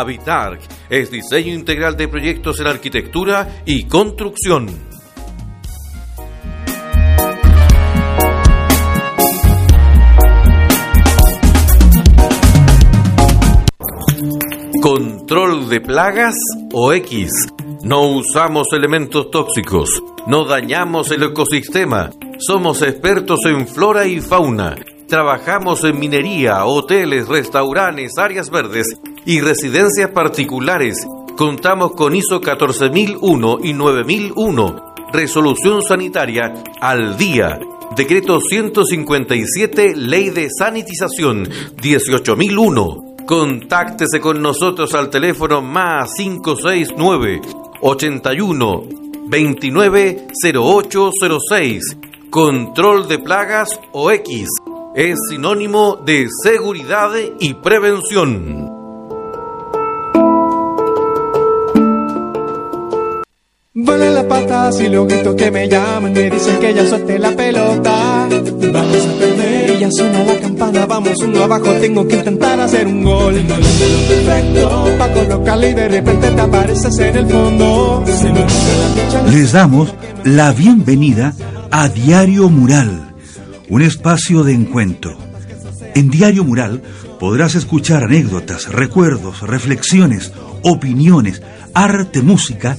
Habitar es diseño integral de proyectos en arquitectura y construcción. Control de plagas o X. No usamos elementos tóxicos, no dañamos el ecosistema, somos expertos en flora y fauna, trabajamos en minería, hoteles, restaurantes, áreas verdes y residencias particulares. Contamos con ISO 14001 y 9001, resolución sanitaria al día. Decreto 157, Ley de Sanitización 18001. Contáctese con nosotros al teléfono más 569 81 29 0806. Control de plagas o X es sinónimo de seguridad y prevención. Vuelan las patas y los gritos que me llaman me dicen que ya suelte la pelota. Vamos a perder y ya suena la campana, vamos uno abajo, tengo que intentar hacer un gol. Perfecto para colocarle y de repente te apareces en el fondo. Les damos la bienvenida a Diario Mural, un espacio de encuentro. En Diario Mural podrás escuchar anécdotas, recuerdos, reflexiones, opiniones, arte, música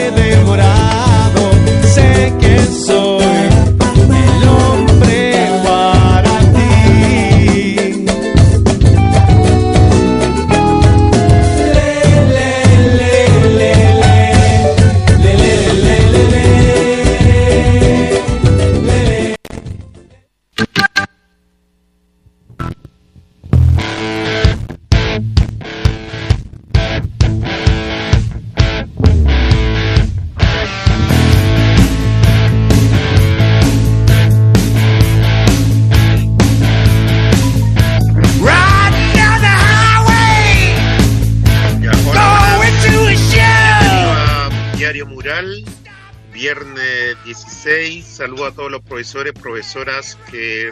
Profesores, profesoras que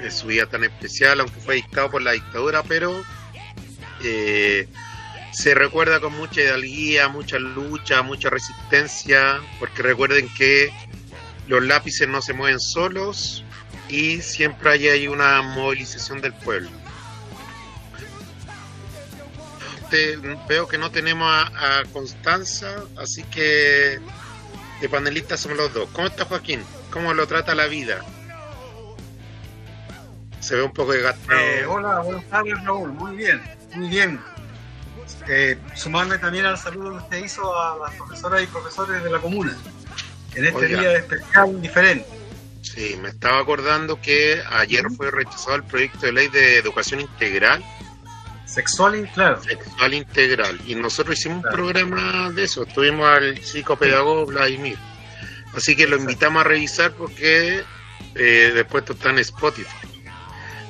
en su día tan especial, aunque fue dictado por la dictadura, pero eh, se recuerda con mucha hidalguía, mucha lucha, mucha resistencia, porque recuerden que los lápices no se mueven solos y siempre hay, hay una movilización del pueblo. veo que no tenemos a, a Constanza, así que de panelistas somos los dos. ¿Cómo está Joaquín? ¿Cómo lo trata la vida? Se ve un poco de Eh, hola, buenas tardes Raúl, muy bien, muy bien. Eh, sumarme también al saludo que usted hizo a las profesoras y profesores de la comuna, en este día especial diferente. Sí, me estaba acordando que ayer fue rechazado el proyecto de ley de educación integral. Sexual, claro. Sexual integral. Y nosotros hicimos un programa de eso. Estuvimos al psicopedagogo Vladimir. Así que lo invitamos a revisar porque eh, después está en Spotify.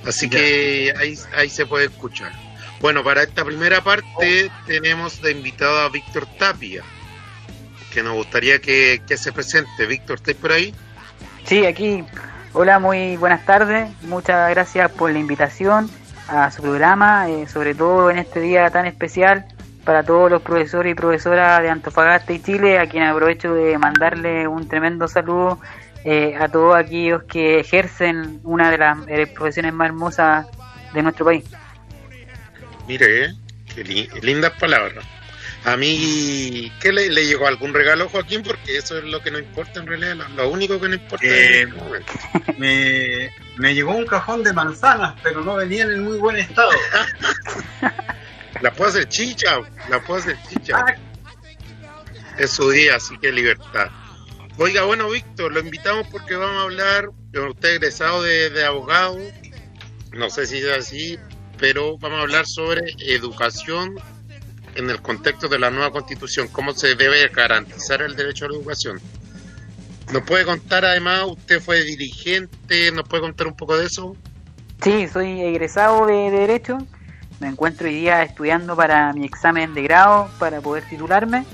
Así que ahí, ahí se puede escuchar. Bueno, para esta primera parte tenemos de invitado a Víctor Tapia, que nos gustaría que, se presente. Víctor, ¿estáis por ahí? Sí, aquí. Hola, muy buenas tardes. Muchas gracias por la invitación a su programa, eh, sobre todo en este día tan especial para todos los profesores y profesoras de Antofagasta y Chile, a quien aprovecho de mandarle un tremendo saludo eh, a todos aquellos que ejercen una de las eh, profesiones más hermosas de nuestro país. Mire, eh, qué lindas palabras. A mí, ¿qué le, llegó algún regalo, Joaquín? Porque eso es lo que nos importa en realidad, lo, único que nos importa. Este me, me llegó un cajón de manzanas, pero no venían en muy buen estado. La puedo hacer chicha, la puedo hacer chicha. Ah. Es su día, así que libertad. Oiga, bueno, Víctor, lo invitamos porque vamos a hablar, usted egresado de, de abogado, no sé si es así, pero vamos a hablar sobre educación en el contexto de la nueva constitución, cómo se debe garantizar el derecho a la educación. ¿Nos puede contar además, usted fue dirigente, nos puede contar un poco de eso? Sí, soy egresado de Derecho, Me encuentro hoy día estudiando para mi examen de grado para poder titularme.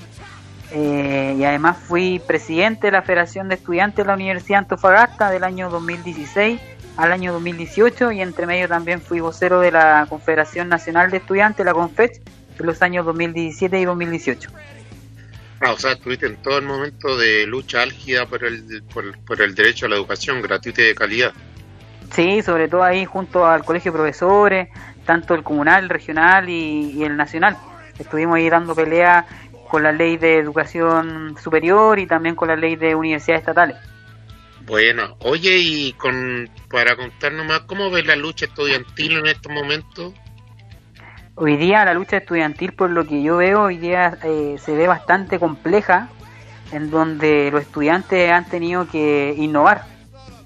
Eh, y además fui presidente de la Federación de Estudiantes de la Universidad de Antofagasta del año 2016 al año 2018 y entre medio también fui vocero de la Confederación Nacional de Estudiantes, la CONFECH, de los años 2017 y 2018. Ah, o sea, estuviste en todo el momento de lucha álgida por el, por, el derecho a la educación gratuita y de calidad. Sí, sobre todo ahí junto al Colegio de Profesores, tanto el comunal, el regional y, el nacional. Estuvimos ahí dando pelea con la ley de educación superior y también con la ley de universidades estatales. Bueno, oye, y con para contarnos más, ¿cómo ves la lucha estudiantil en estos momentos? Hoy día la lucha estudiantil, por lo que yo veo, hoy día eh, se ve bastante compleja, en donde los estudiantes han tenido que innovar,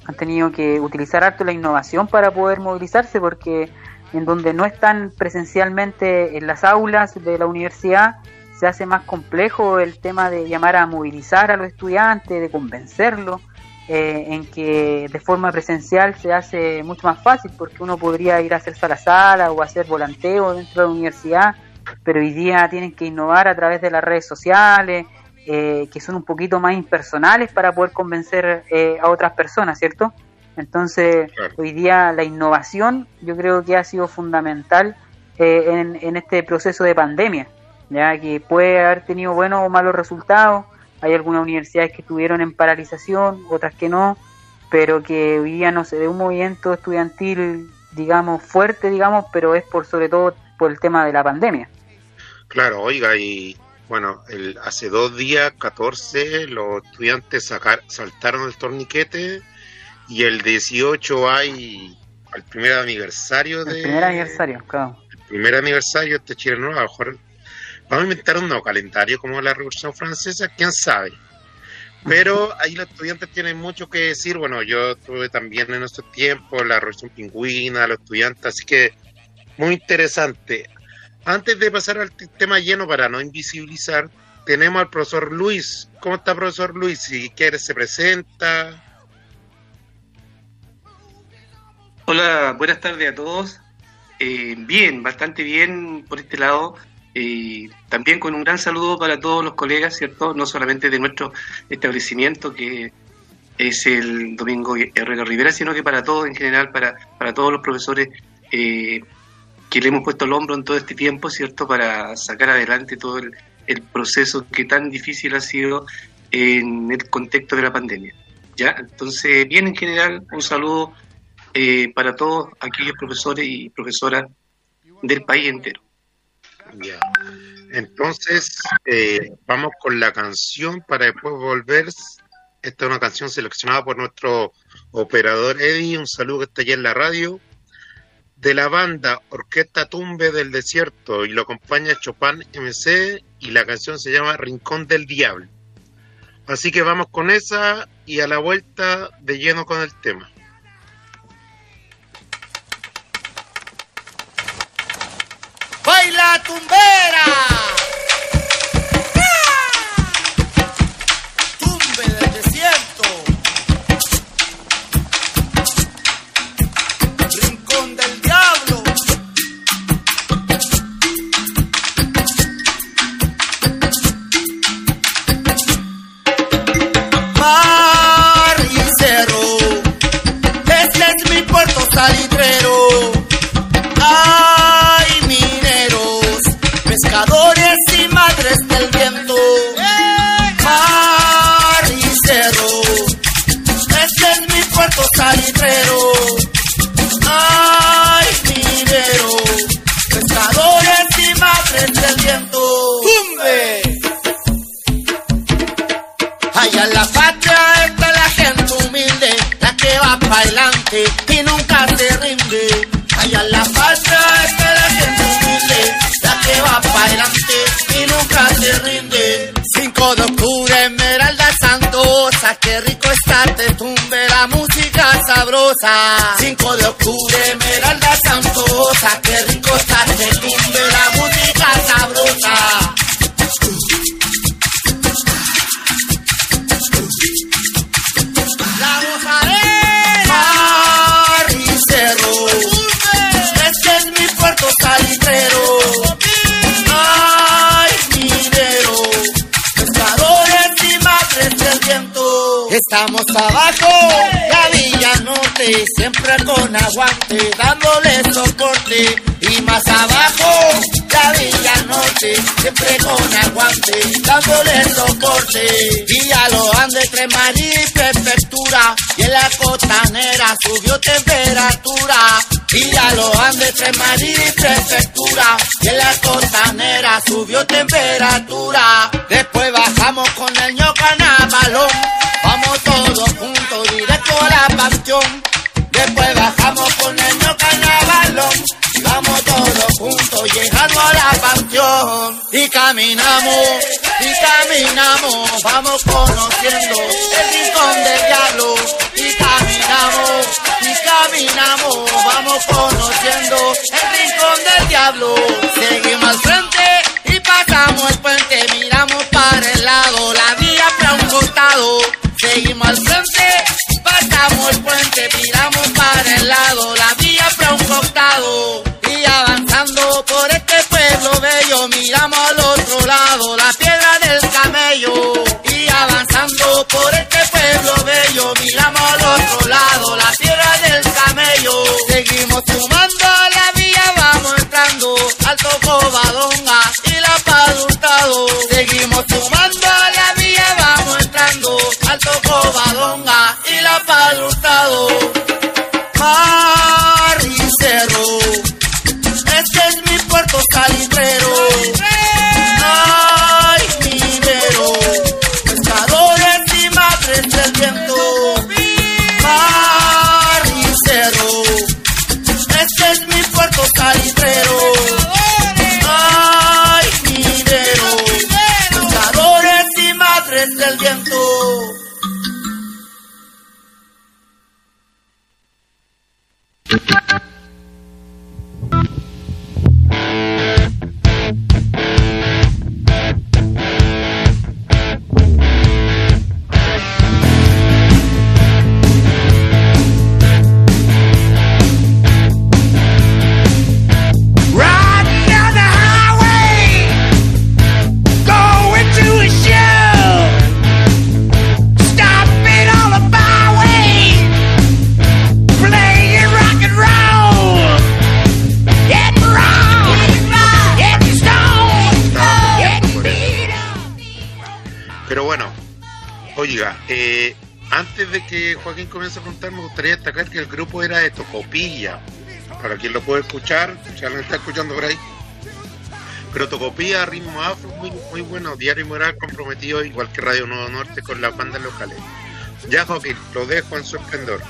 han tenido que utilizar harto la innovación para poder movilizarse, porque en donde no están presencialmente en las aulas de la universidad, se hace más complejo el tema de llamar a movilizar a los estudiantes, de convencerlos eh, en que de forma presencial se hace mucho más fácil porque uno podría ir a hacer sala sala o hacer volanteo dentro de la universidad, pero hoy día tienen que innovar a través de las redes sociales, eh, que son un poquito más impersonales para poder convencer eh, a otras personas, ¿cierto? Entonces, hoy día la innovación yo creo que ha sido fundamental en, en este proceso de pandemia, ya que puede haber tenido buenos o malos resultados, hay algunas universidades que estuvieron en paralización, otras que no, pero que hoy día no se ve un movimiento estudiantil, digamos, fuerte, digamos, pero es por sobre todo por el tema de la pandemia. Claro, oiga, y bueno, el, hace dos días, 14, los estudiantes sacar, saltaron el torniquete y el 18 hay el primer aniversario de... El primer aniversario, claro. El primer aniversario de chileno, a lo mejor Vamos a inventar un nuevo calendario como la Revolución Francesa, quién sabe. Pero ahí los estudiantes tienen mucho que decir. Bueno, yo estuve también en estos tiempos, la Revolución Pingüina, los estudiantes, así que muy interesante. Antes de pasar al tema lleno para no invisibilizar, tenemos al profesor Luis. ¿Cómo está, profesor Luis? Si quiere, se presenta. Hola, buenas tardes a todos. Eh, bien, bastante bien por este lado. Y también con un gran saludo para todos los colegas, ¿cierto? No solamente de nuestro establecimiento, que es el Domingo Herrera Rivera, sino que para todos en general, para, para todos los profesores eh, que le hemos puesto el hombro en todo este tiempo, ¿cierto? Para sacar adelante todo el, proceso que tan difícil ha sido en el contexto de la pandemia. ¿Ya? Entonces, bien en general, un saludo eh, para todos aquellos profesores y profesoras del país entero. Ya. Entonces, eh, vamos con la canción para después volver. Esta es una canción seleccionada por nuestro operador Eddie. Un saludo que está allá en la radio. De la banda Orquesta Tumbe del Desierto y lo acompaña Chopin MC y la canción se llama Rincón del Diablo. Así que vamos con esa y a la vuelta de lleno con el tema. Baila tumbera. 5 de octubre, Esmeralda Y más abajo, la Villa Norte, siempre con aguante, dándole soporte. Y a lo ande Tremarí, prefectura, y en la costanera subió temperatura. Y a lo ande Tremarí, prefectura, y en la costanera subió temperatura. Después bajamos con el ñocanabalón, vamos todos juntos directo a la panteón. La panteón y caminamos, y caminamos, vamos conociendo el rincón del diablo y caminamos, y caminamos, vamos conociendo el rincón del diablo. Seguimos al frente y pasamos el puente, miramos para el lado, la vía para un costado. Seguimos al frente, pasamos el puente, miramos para el lado, la vía para un costado. Miramos al otro lado, la piedra del camello. Y avanzando por este pueblo bello, miramos al otro lado, la piedra del camello. Seguimos sumando a la vía, vamos entrando, alto Covadonga y la Paz Hurtado. Seguimos sumando a la vía, vamos entrando, alto Covadonga y la Paz Antes de que Joaquín comience a contar, me gustaría destacar que el grupo era de Tocopilla. Para quien lo puede escuchar, ya lo está escuchando por ahí. Pero Tocopilla, ritmo afro, muy, bueno. Diario Moral comprometido, igual que Radio Nuevo Norte, con las bandas locales. Ya, Joaquín, lo dejo en su esplendor.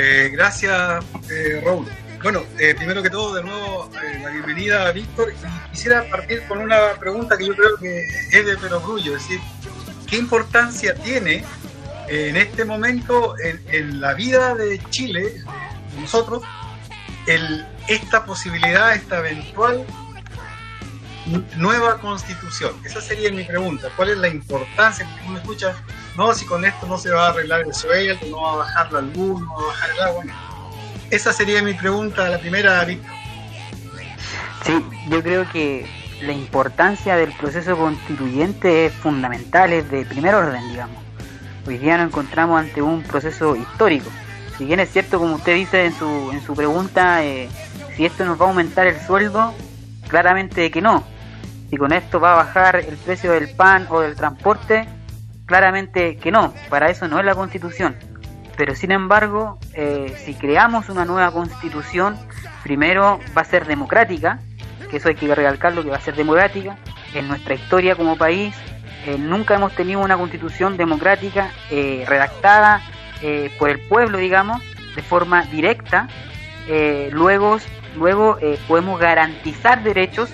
Eh, gracias, eh, Raúl. Bueno, eh, primero que todo, de nuevo, la bienvenida a Víctor. Quisiera partir con una pregunta que yo creo que es de perogrullo, es decir, ¿qué importancia tiene eh, en este momento en, la vida de Chile, nosotros, esta posibilidad, esta eventual nu- nueva constitución? Esa sería mi pregunta. ¿Cuál es la importancia? Porque uno no, si con esto no se va a arreglar el sueldo, no va a bajar la luz, no va a bajar el agua. Esa sería mi pregunta, la primera, Víctor. Sí, yo creo que la importancia del proceso constituyente es fundamental, es de primer orden, digamos. Hoy día nos encontramos ante un proceso histórico. Si bien es cierto, como usted dice en su, en su pregunta, eh, si esto nos va a aumentar el sueldo, claramente que no. Si con esto va a bajar el precio del pan o del transporte, claramente que no. Para eso no es la constitución. Pero sin embargo, eh, si creamos una nueva constitución, primero va a ser democrática, que eso hay que recalcarlo, que va a ser democrática. En nuestra historia como país eh, nunca hemos tenido una constitución democrática eh, redactada eh, por el pueblo, digamos, de forma directa. Eh, luego luego eh, podemos garantizar derechos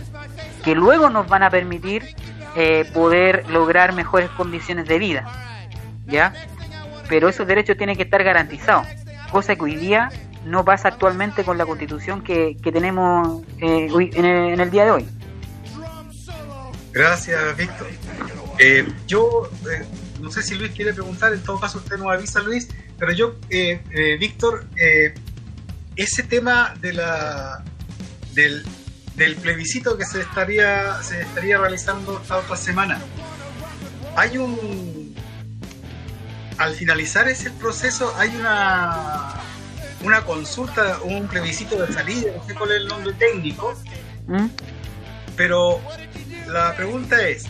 que luego nos van a permitir poder lograr mejores condiciones de vida. ¿Ya? Pero esos derechos tienen que estar garantizados, cosa que hoy día no pasa actualmente con la constitución que, que tenemos eh, en, el, día de hoy. Gracias, Víctor. Eh, yo eh, no sé si Luis quiere preguntar, en todo caso usted nos avisa, Luis, pero yo, Víctor, ese tema de la del, del plebiscito que se estaría se estaría realizando esta otra semana. Hay un al finalizar ese proceso hay una una consulta, un plebiscito de salida, no sé cuál es el nombre técnico, ¿Mm? pero la pregunta es,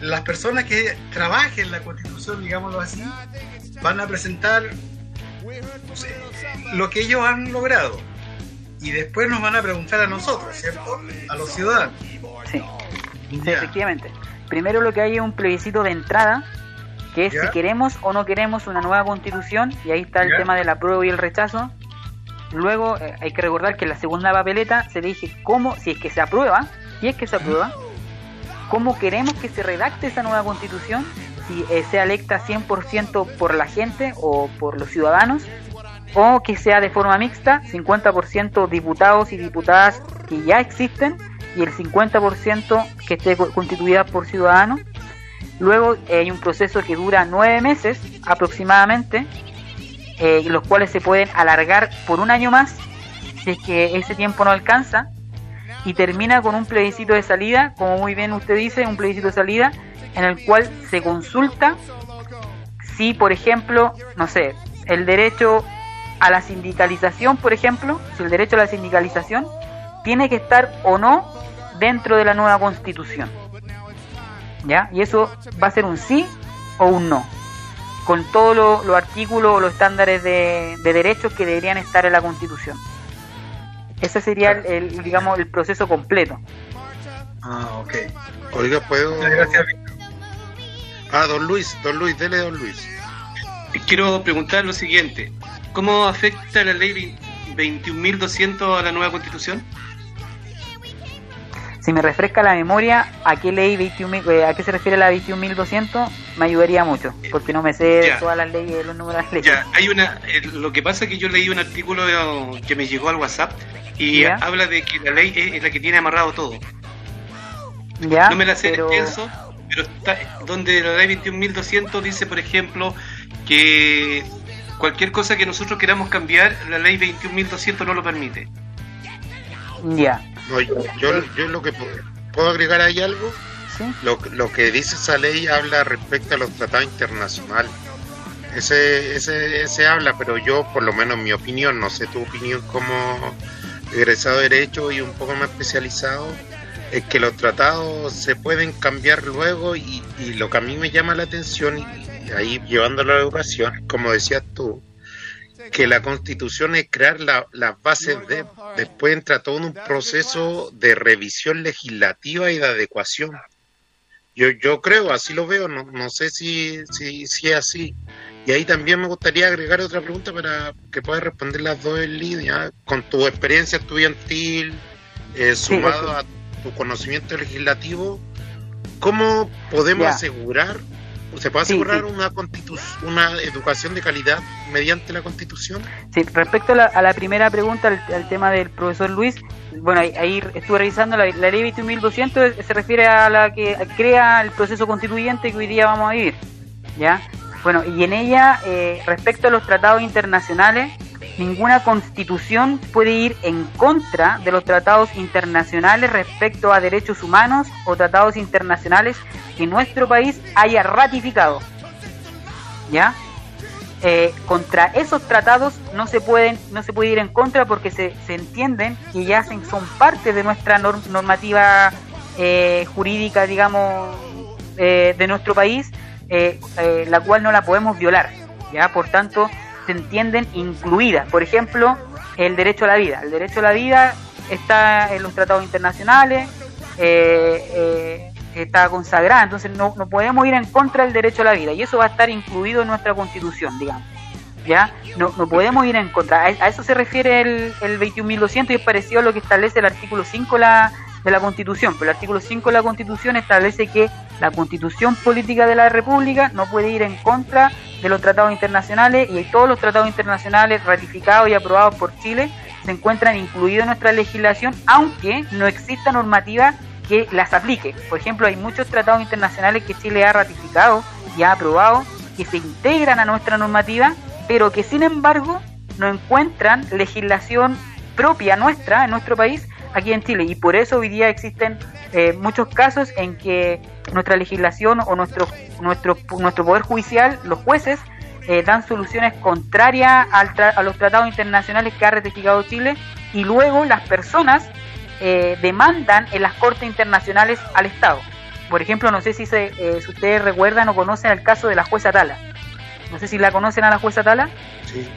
las personas que trabajen la constitución, digámoslo así, van a presentar lo que ellos han logrado y después nos van a preguntar a nosotros, ¿cierto? A los ciudadanos. Sí, sí, efectivamente. Primero lo que hay es un plebiscito de entrada, que es Ya. si queremos o no queremos una nueva constitución, y ahí está el Ya. tema del apruebo y el rechazo. Luego eh, hay que recordar que en la segunda papeleta se dice cómo, si es que se aprueba, si es que se aprueba, cómo queremos que se redacte esa nueva constitución, si eh, sea electa 100% por la gente o por los ciudadanos, o que sea de forma mixta, 50% diputados y diputadas que ya existen y el 50% que esté co- constituida por ciudadanos. Luego eh, hay un proceso que dura nueve meses aproximadamente, eh, los cuales se pueden alargar por un año más si es que ese tiempo no alcanza y termina con un plebiscito de salida, como muy bien usted dice, un plebiscito de salida en el cual se consulta si, por ejemplo, no sé, el derecho a la sindicalización, por ejemplo, si el derecho a la sindicalización tiene que estar o no dentro de la nueva constitución. ¿Ya? Y eso va a ser un sí o un no. Con todos lo- los artículos o los estándares de, de derechos que deberían estar en la constitución. Ese sería el, el, digamos, el proceso completo. Ah, ok. Oiga, ¿puedo...? Muchas gracias, Víctor. Ah, don Luis, don Luis, dele don Luis. Quiero preguntar lo siguiente. ¿Cómo afecta la ley 21.200 a la nueva constitución? Si me refresca la memoria, ¿a qué ley 21.000, eh, a qué se refiere la 21.200? Me ayudaría mucho, porque no me sé Ya. todas las leyes, los números de las leyes. Ya, hay una. eh, lo que pasa es que yo leí un artículo eh, que me llegó al WhatsApp y Ya. habla de que la ley es, es la que tiene amarrado todo. ¿Ya? no me la sé pero- extenso, pero está donde la ley 21.200 dice, por ejemplo, que cualquier cosa que nosotros queramos cambiar, la ley 21.200 no lo permite. Ya, No, yo, yo, lo que puedo, ¿puedo agregar ahí algo? ¿sí? Lo, lo que dice esa ley habla respecto a los tratados internacionales. Ese, ese, ese habla, pero yo, por lo menos mi opinión, no sé tu opinión como egresado de Derecho y un poco más especializado, es que los tratados se pueden cambiar luego y, y lo que a mí me llama la atención, y, y ahí llevándolo a la educación, como decías tú, que la constitución es crear la- las bases de, después entra todo en un proceso de revisión legislativa y de adecuación. Yo, yo creo, así lo veo, no, no sé si, si, si es así. Y ahí también me gustaría agregar otra pregunta para que puedas responder las dos en línea. Con tu experiencia estudiantil, eh, sumado a tu conocimiento legislativo, ¿cómo podemos asegurar, se puede Sí, asegurar sí. una constitu- una educación de calidad mediante la constitución? Sí, respecto a la, a la primera pregunta, al, al tema del profesor Luis, bueno, ahí, ahí estuve revisando la, la ley 21.200, se refiere a la que crea el proceso constituyente que hoy día vamos a vivir, ¿ya? Bueno, y en ella, eh, respecto a los tratados internacionales, ninguna constitución puede ir en contra de los tratados internacionales respecto a derechos humanos o tratados internacionales que nuestro país haya ratificado, ¿ya? eh, contra esos tratados no se pueden no se puede ir en contra porque se, se entienden que ya son parte de nuestra norm- normativa eh, jurídica digamos eh, de nuestro país eh, eh, la cual no la podemos violar ya por tanto se entienden incluidas por ejemplo el derecho a la vida el derecho a la vida está en los tratados internacionales eh, eh, está consagrada, entonces no, no podemos ir en contra del derecho a la vida y eso va a estar incluido en nuestra constitución, digamos. ¿Ya? No, no podemos ir en contra. A, eso se refiere el, el 21.200 y es parecido a lo que establece el artículo 5 la, de la Constitución. Pero el artículo 5 de la Constitución establece que la Constitución política de la República no puede ir en contra de los tratados internacionales y todos los tratados internacionales ratificados y aprobados por Chile se encuentran incluidos en nuestra legislación, aunque no exista normativa que las aplique. Por ejemplo, hay muchos tratados internacionales que Chile ha ratificado y ha aprobado que se integran a nuestra normativa, pero que sin embargo no encuentran legislación propia nuestra en nuestro país aquí en Chile y por eso hoy día existen eh, muchos casos en que nuestra legislación o nuestro nuestro nuestro poder judicial, los jueces eh, dan soluciones contrarias a los tratados internacionales que ha ratificado Chile y luego las personas eh, demandan en las cortes internacionales al Estado. Por ejemplo, no sé si, se, si ustedes recuerdan o conocen el caso de la jueza Tala. No sé si la conocen a la jueza Tala. Sí.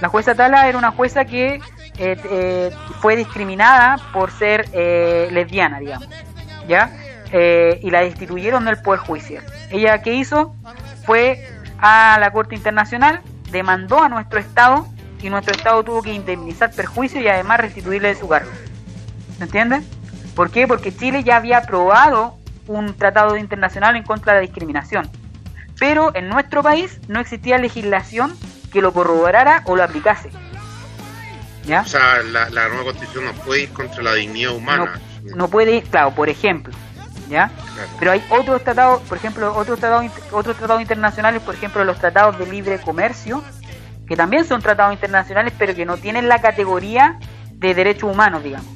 La jueza Tala era una jueza que eh, eh, fue discriminada por ser eh, lesbiana, digamos, ¿ya? y la destituyeron del Poder Judicial. Ella, ¿qué hizo? Fue a la Corte Internacional, demandó a nuestro Estado y nuestro Estado tuvo que indemnizar perjuicio y además restituirle de su cargo. ¿Se entiende? ¿Por qué? Porque Chile ya había aprobado un tratado internacional en contra de la discriminación. Pero en nuestro país no existía legislación que lo corroborara o lo aplicase. ¿Ya? O sea, la, nueva constitución no puede ir contra la dignidad humana. No, puede ir, claro, por ejemplo. ¿Ya? Pero hay otros tratados, por ejemplo, otros tratados, otros tratados internacionales, por ejemplo, los tratados de libre comercio, que también son tratados internacionales, pero que no tienen la categoría de derechos humanos, digamos.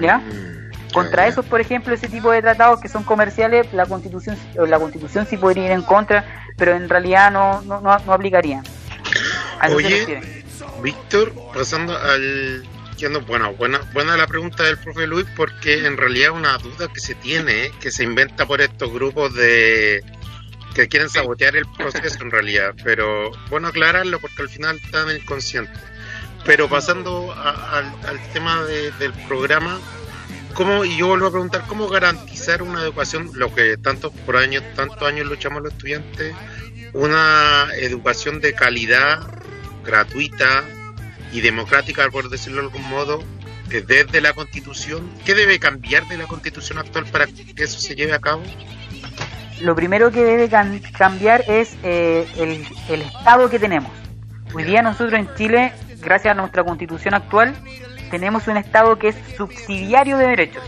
¿Ya? Mm, contra esos, por ejemplo, ese tipo de tratados que son comerciales, la constitución, la constitución sí podría ir en contra, pero en realidad no, no, no, aplicaría. Oye, Víctor, pasando al... Bueno, buena, buena la pregunta del profe Luis porque en realidad es una duda que se tiene, que se inventa por estos grupos de que quieren sabotear el proceso en realidad, pero bueno aclararlo porque al final están inconscientes. Pero pasando al, tema del programa, ¿cómo, y yo vuelvo a preguntar, ¿cómo garantizar una educación, lo que tantos por años, tantos años luchamos los estudiantes, una educación de calidad, gratuita y democrática, por decirlo de algún modo, desde la Constitución? ¿Qué debe cambiar de la Constitución actual para que eso se lleve a cabo? Lo primero que debe cambiar es eh, el, el Estado que tenemos. Hoy día nosotros en Chile, gracias a nuestra Constitución actual, tenemos un Estado que es subsidiario de derechos.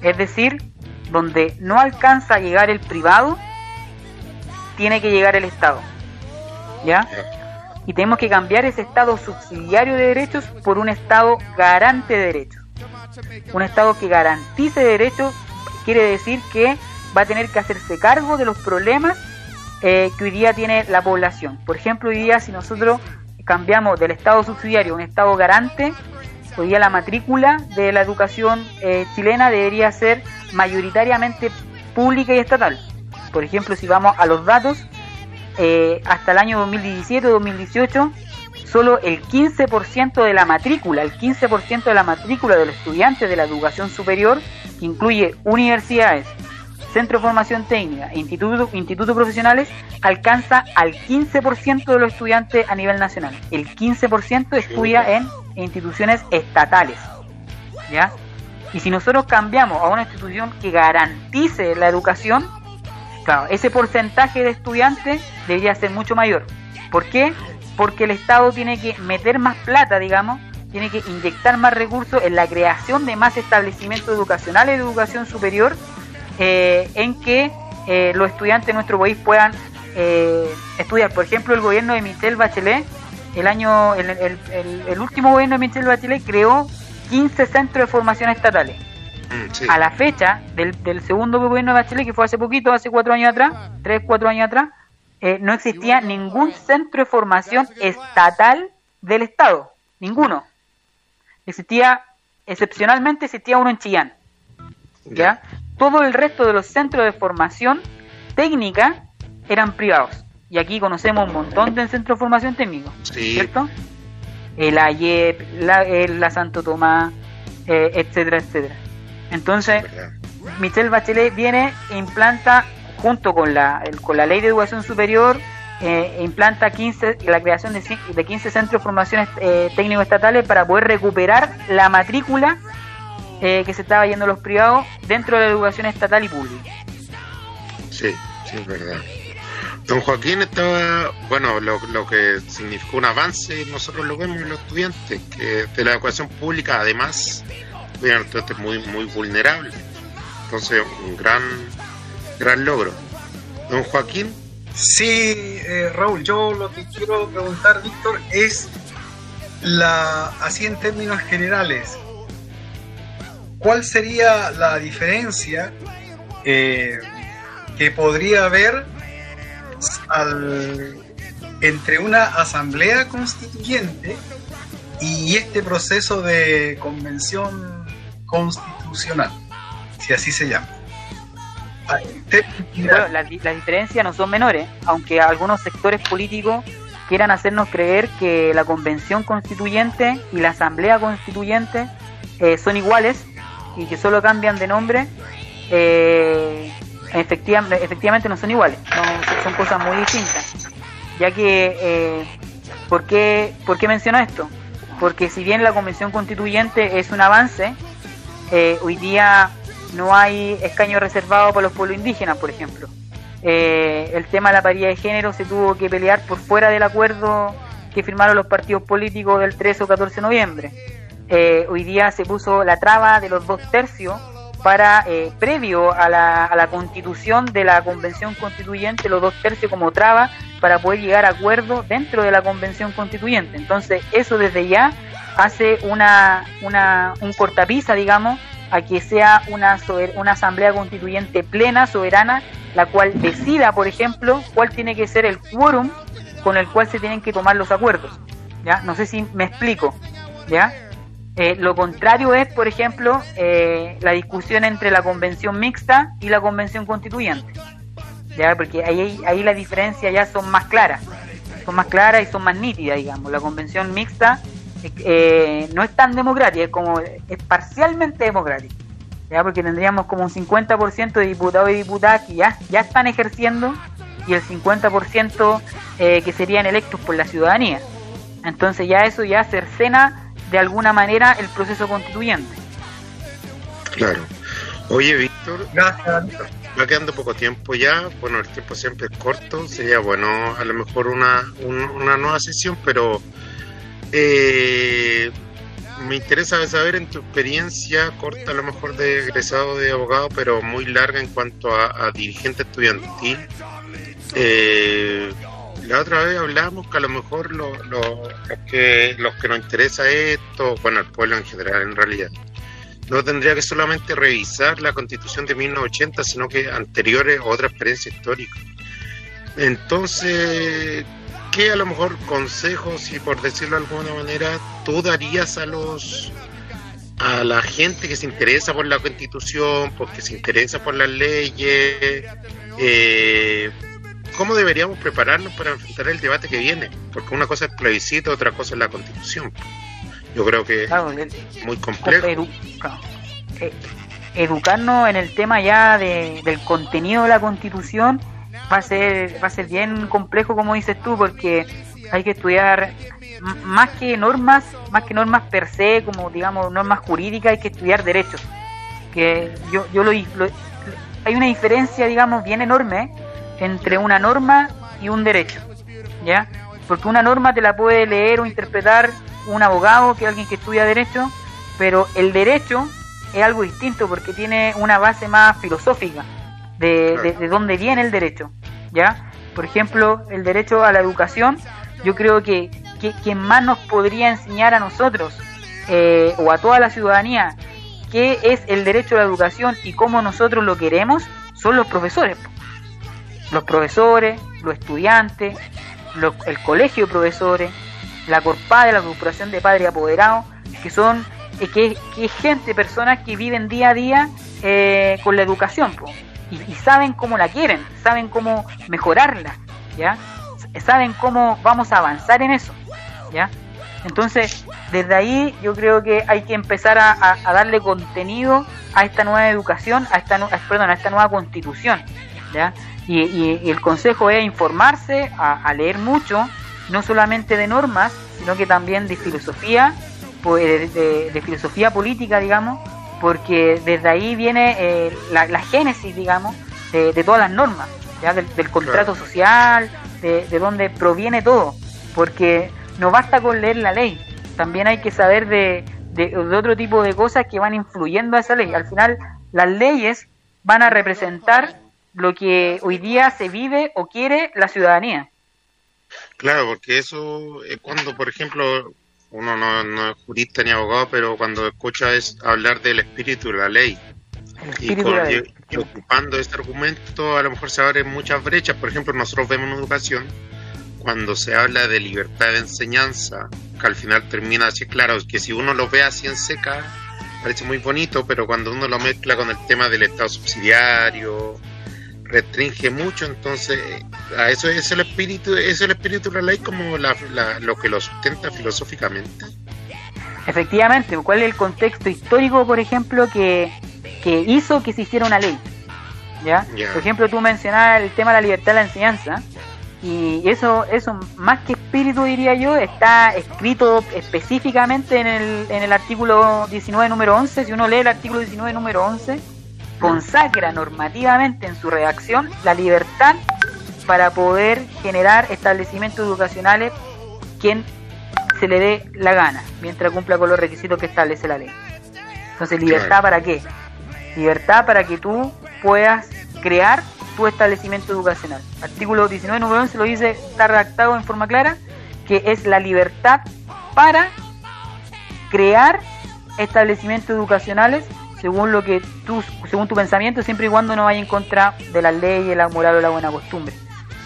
Es decir, donde no alcanza a llegar el privado, tiene que llegar el Estado. ¿Ya? Y tenemos que cambiar ese Estado subsidiario de derechos por un Estado garante de derechos. Un Estado que garantice derechos quiere decir que va a tener que hacerse cargo de los problemas eh, que hoy día tiene la población. Por ejemplo, hoy día si nosotros cambiamos del Estado subsidiario a un Estado garante, hoy día la matrícula de la educación eh, chilena debería ser mayoritariamente pública y estatal. Por ejemplo, si vamos a los datos, eh, hasta el año 2017-2018, solo el 15% de la matrícula, el 15% de la matrícula de los estudiantes de la educación superior, que incluye universidades, centro de formación técnica e institutos instituto profesionales, alcanza al 15% de los estudiantes a nivel nacional. El 15% estudia en instituciones estatales. ¿Ya? Y si nosotros cambiamos a una institución que garantice la educación, claro, ese porcentaje de estudiantes debería ser mucho mayor. ¿Por qué? Porque el Estado tiene que meter más plata, digamos, tiene que inyectar más recursos en la creación de más establecimientos educacionales de educación superior eh, en que eh, los estudiantes de nuestro país puedan eh, estudiar. Por ejemplo, el gobierno de Michelle Bachelet, el año, el, el último gobierno de Michelle Bachelet creó 15 centros de formación estatales. Mm, a la fecha del, del, segundo gobierno de Bachelet, que fue hace poquito, hace cuatro años atrás, tres, cuatro años atrás, eh, no existía ningún centro de formación estatal del Estado, ninguno. Existía, excepcionalmente existía uno en Chillán. ¿ya? Todo el resto de los centros de formación técnica eran privados. Y aquí conocemos un montón de centros de formación técnico, ¿cierto? el AYEP, la, la Santo Tomás, eh, etcétera, etcétera. Entonces, Michelle Bachelet viene e implanta, junto con la, con la ley de educación superior, eh, implanta 15, la creación de, de 15 centros de formación eh, técnico-estatales para poder recuperar la matrícula eh, que se estaba yendo a los privados dentro de la educación estatal y pública. Sí, sí, es verdad. Don Joaquín estaba, bueno, lo, lo, que significó un avance, nosotros lo vemos en los estudiantes, que de la educación pública además, vean, es muy, muy vulnerable. Entonces, un gran, gran logro. Don Joaquín, Sí, eh, Raúl, yo lo que quiero preguntar, Víctor, es la, así en términos generales, ¿cuál sería la diferencia eh, que podría haber entre una asamblea constituyente y este proceso de convención constitucional, si así se llama? Bueno, las, diferencias no son menores, aunque algunos sectores políticos quieran hacernos creer que la convención constituyente y la asamblea constituyente eh, son iguales y que solo cambian de nombre, eh, efectivamente, efectivamente no son iguales, son cosas muy distintas. Ya que, eh, ¿por, qué, ¿por qué menciono esto? Porque si bien la convención constituyente es un avance, eh, hoy día no hay escaños reservados para los pueblos indígenas, por ejemplo. Eh, el tema de la paridad de género se tuvo que pelear por fuera del acuerdo que firmaron los partidos políticos del 13 o 14 de noviembre. Eh, hoy día se puso la traba de los dos tercios para, eh, previo a la, a la constitución de la convención constituyente, los dos tercios como traba para poder llegar a acuerdo dentro de la convención constituyente. Entonces, eso desde ya hace una, una, un cortapisa, digamos, a que sea una, una asamblea constituyente plena, soberana, la cual decida, por ejemplo, cuál tiene que ser el quórum con el cual se tienen que tomar los acuerdos. ¿ya? No sé si me explico. ¿ya? Eh, lo contrario es, por ejemplo, eh, la discusión entre la convención mixta y la convención constituyente. ¿ya? Porque ahí, ahí la diferencia ya son más claras. Son más claras y son más nítidas, digamos. La convención mixta eh, no es tan democrática, es como es parcialmente democrática. ¿ya? Porque tendríamos como un 50% de diputados y diputadas que ya, ya están ejerciendo y el 50% eh, que serían electos por la ciudadanía. Entonces ya eso ya cercena de alguna manera el proceso constituyente. Claro. Oye, Víctor, va quedando poco tiempo ya. Bueno, el tiempo siempre es corto. Sería bueno a lo mejor una, una nueva sesión, pero eh, me interesa saber en tu experiencia corta, a lo mejor de egresado de abogado, pero muy larga en cuanto a, dirigente estudiantil. Eh, la otra vez hablamos que a lo mejor lo, que, los que nos interesa esto, bueno, el pueblo en general en realidad, no tendría que solamente revisar la constitución de 1980, sino que anteriores o otra experiencia histórica. Entonces, ¿qué a lo mejor consejos, y por decirlo de alguna manera, tú darías a los a la gente que se interesa por la constitución, porque se interesa por las leyes, eh, ¿cómo deberíamos prepararnos para enfrentar el debate que viene? Porque una cosa es plebiscito, otra cosa es la constitución. Yo creo que es muy complejo. Eh, educarnos en el tema ya del contenido de la constitución va a ser va a ser bien complejo como dices tú porque hay que estudiar más que normas más que normas per se como digamos normas jurídicas hay que estudiar derechos que yo yo lo, hay una diferencia digamos bien enorme entre una norma y un derecho ya porque una norma te la puede leer o interpretar un abogado que alguien que estudia derecho pero el derecho es algo distinto porque tiene una base más filosófica de, de, dónde viene el derecho, ¿ya? Por ejemplo, el derecho a la educación, yo creo que, quien más nos podría enseñar a nosotros eh, o a toda la ciudadanía qué es el derecho a la educación y cómo nosotros lo queremos son los profesores. Los profesores, los estudiantes, el colegio de profesores, la CORPADE, la Corporación de Padres Apoderados, que son eh, que, que gente, personas que viven día a día eh, con la educación y, saben cómo la quieren, saben cómo mejorarla, ¿ya? Saben cómo vamos a avanzar en eso, ¿ya? Entonces, desde ahí yo creo que hay que empezar a, darle contenido a esta nueva educación, a esta, perdón, a esta nueva constitución, ¿ya? Y, el consejo es informarse, a, leer mucho, no solamente de normas, sino que también de filosofía, pues, de filosofía política, digamos, porque desde ahí viene eh, la, génesis, digamos, de, todas las normas, ¿ya? Del, contrato social, de, de dónde proviene todo, porque no basta con leer la ley, también hay que saber de, de, otro tipo de cosas que van influyendo a esa ley. Al final, las leyes van a representar lo que hoy día se vive o quiere la ciudadanía. Claro, porque eso, eh, cuando, por ejemplo, uno no, no, es jurista ni abogado, pero cuando escucha es hablar del espíritu de la ley. Y, ocupando este argumento, a lo mejor se abren muchas brechas. Por ejemplo, nosotros vemos en educación, cuando se habla de libertad de enseñanza, que al final termina así, claro, que si uno lo ve así en seca, parece muy bonito, pero cuando uno lo mezcla con el tema del Estado subsidiario, restringe mucho, entonces a eso es el espíritu, es el espíritu de la ley como lo que lo sustenta filosóficamente. Efectivamente, ¿cuál es el contexto histórico, por ejemplo, que, que hizo que se hiciera una ley? ¿Ya? Por ejemplo, tú mencionabas el tema de la libertad de la enseñanza, y eso, eso más que espíritu diría yo, está escrito específicamente en el, en el artículo 19 número 11, si uno lee el artículo 19 número 11, consagra normativamente en su redacción la libertad para poder generar establecimientos educacionales quien se le dé la gana, mientras cumpla con los requisitos que establece la ley. Entonces, ¿libertad para qué? Libertad para que tú puedas crear tu establecimiento educacional. Artículo 19, número 11 lo dice, está redactado en forma clara, que es la libertad para crear establecimientos educacionales según lo que tú, según tu pensamiento, siempre y cuando no vaya en contra de las leyes, la moral o la buena costumbre.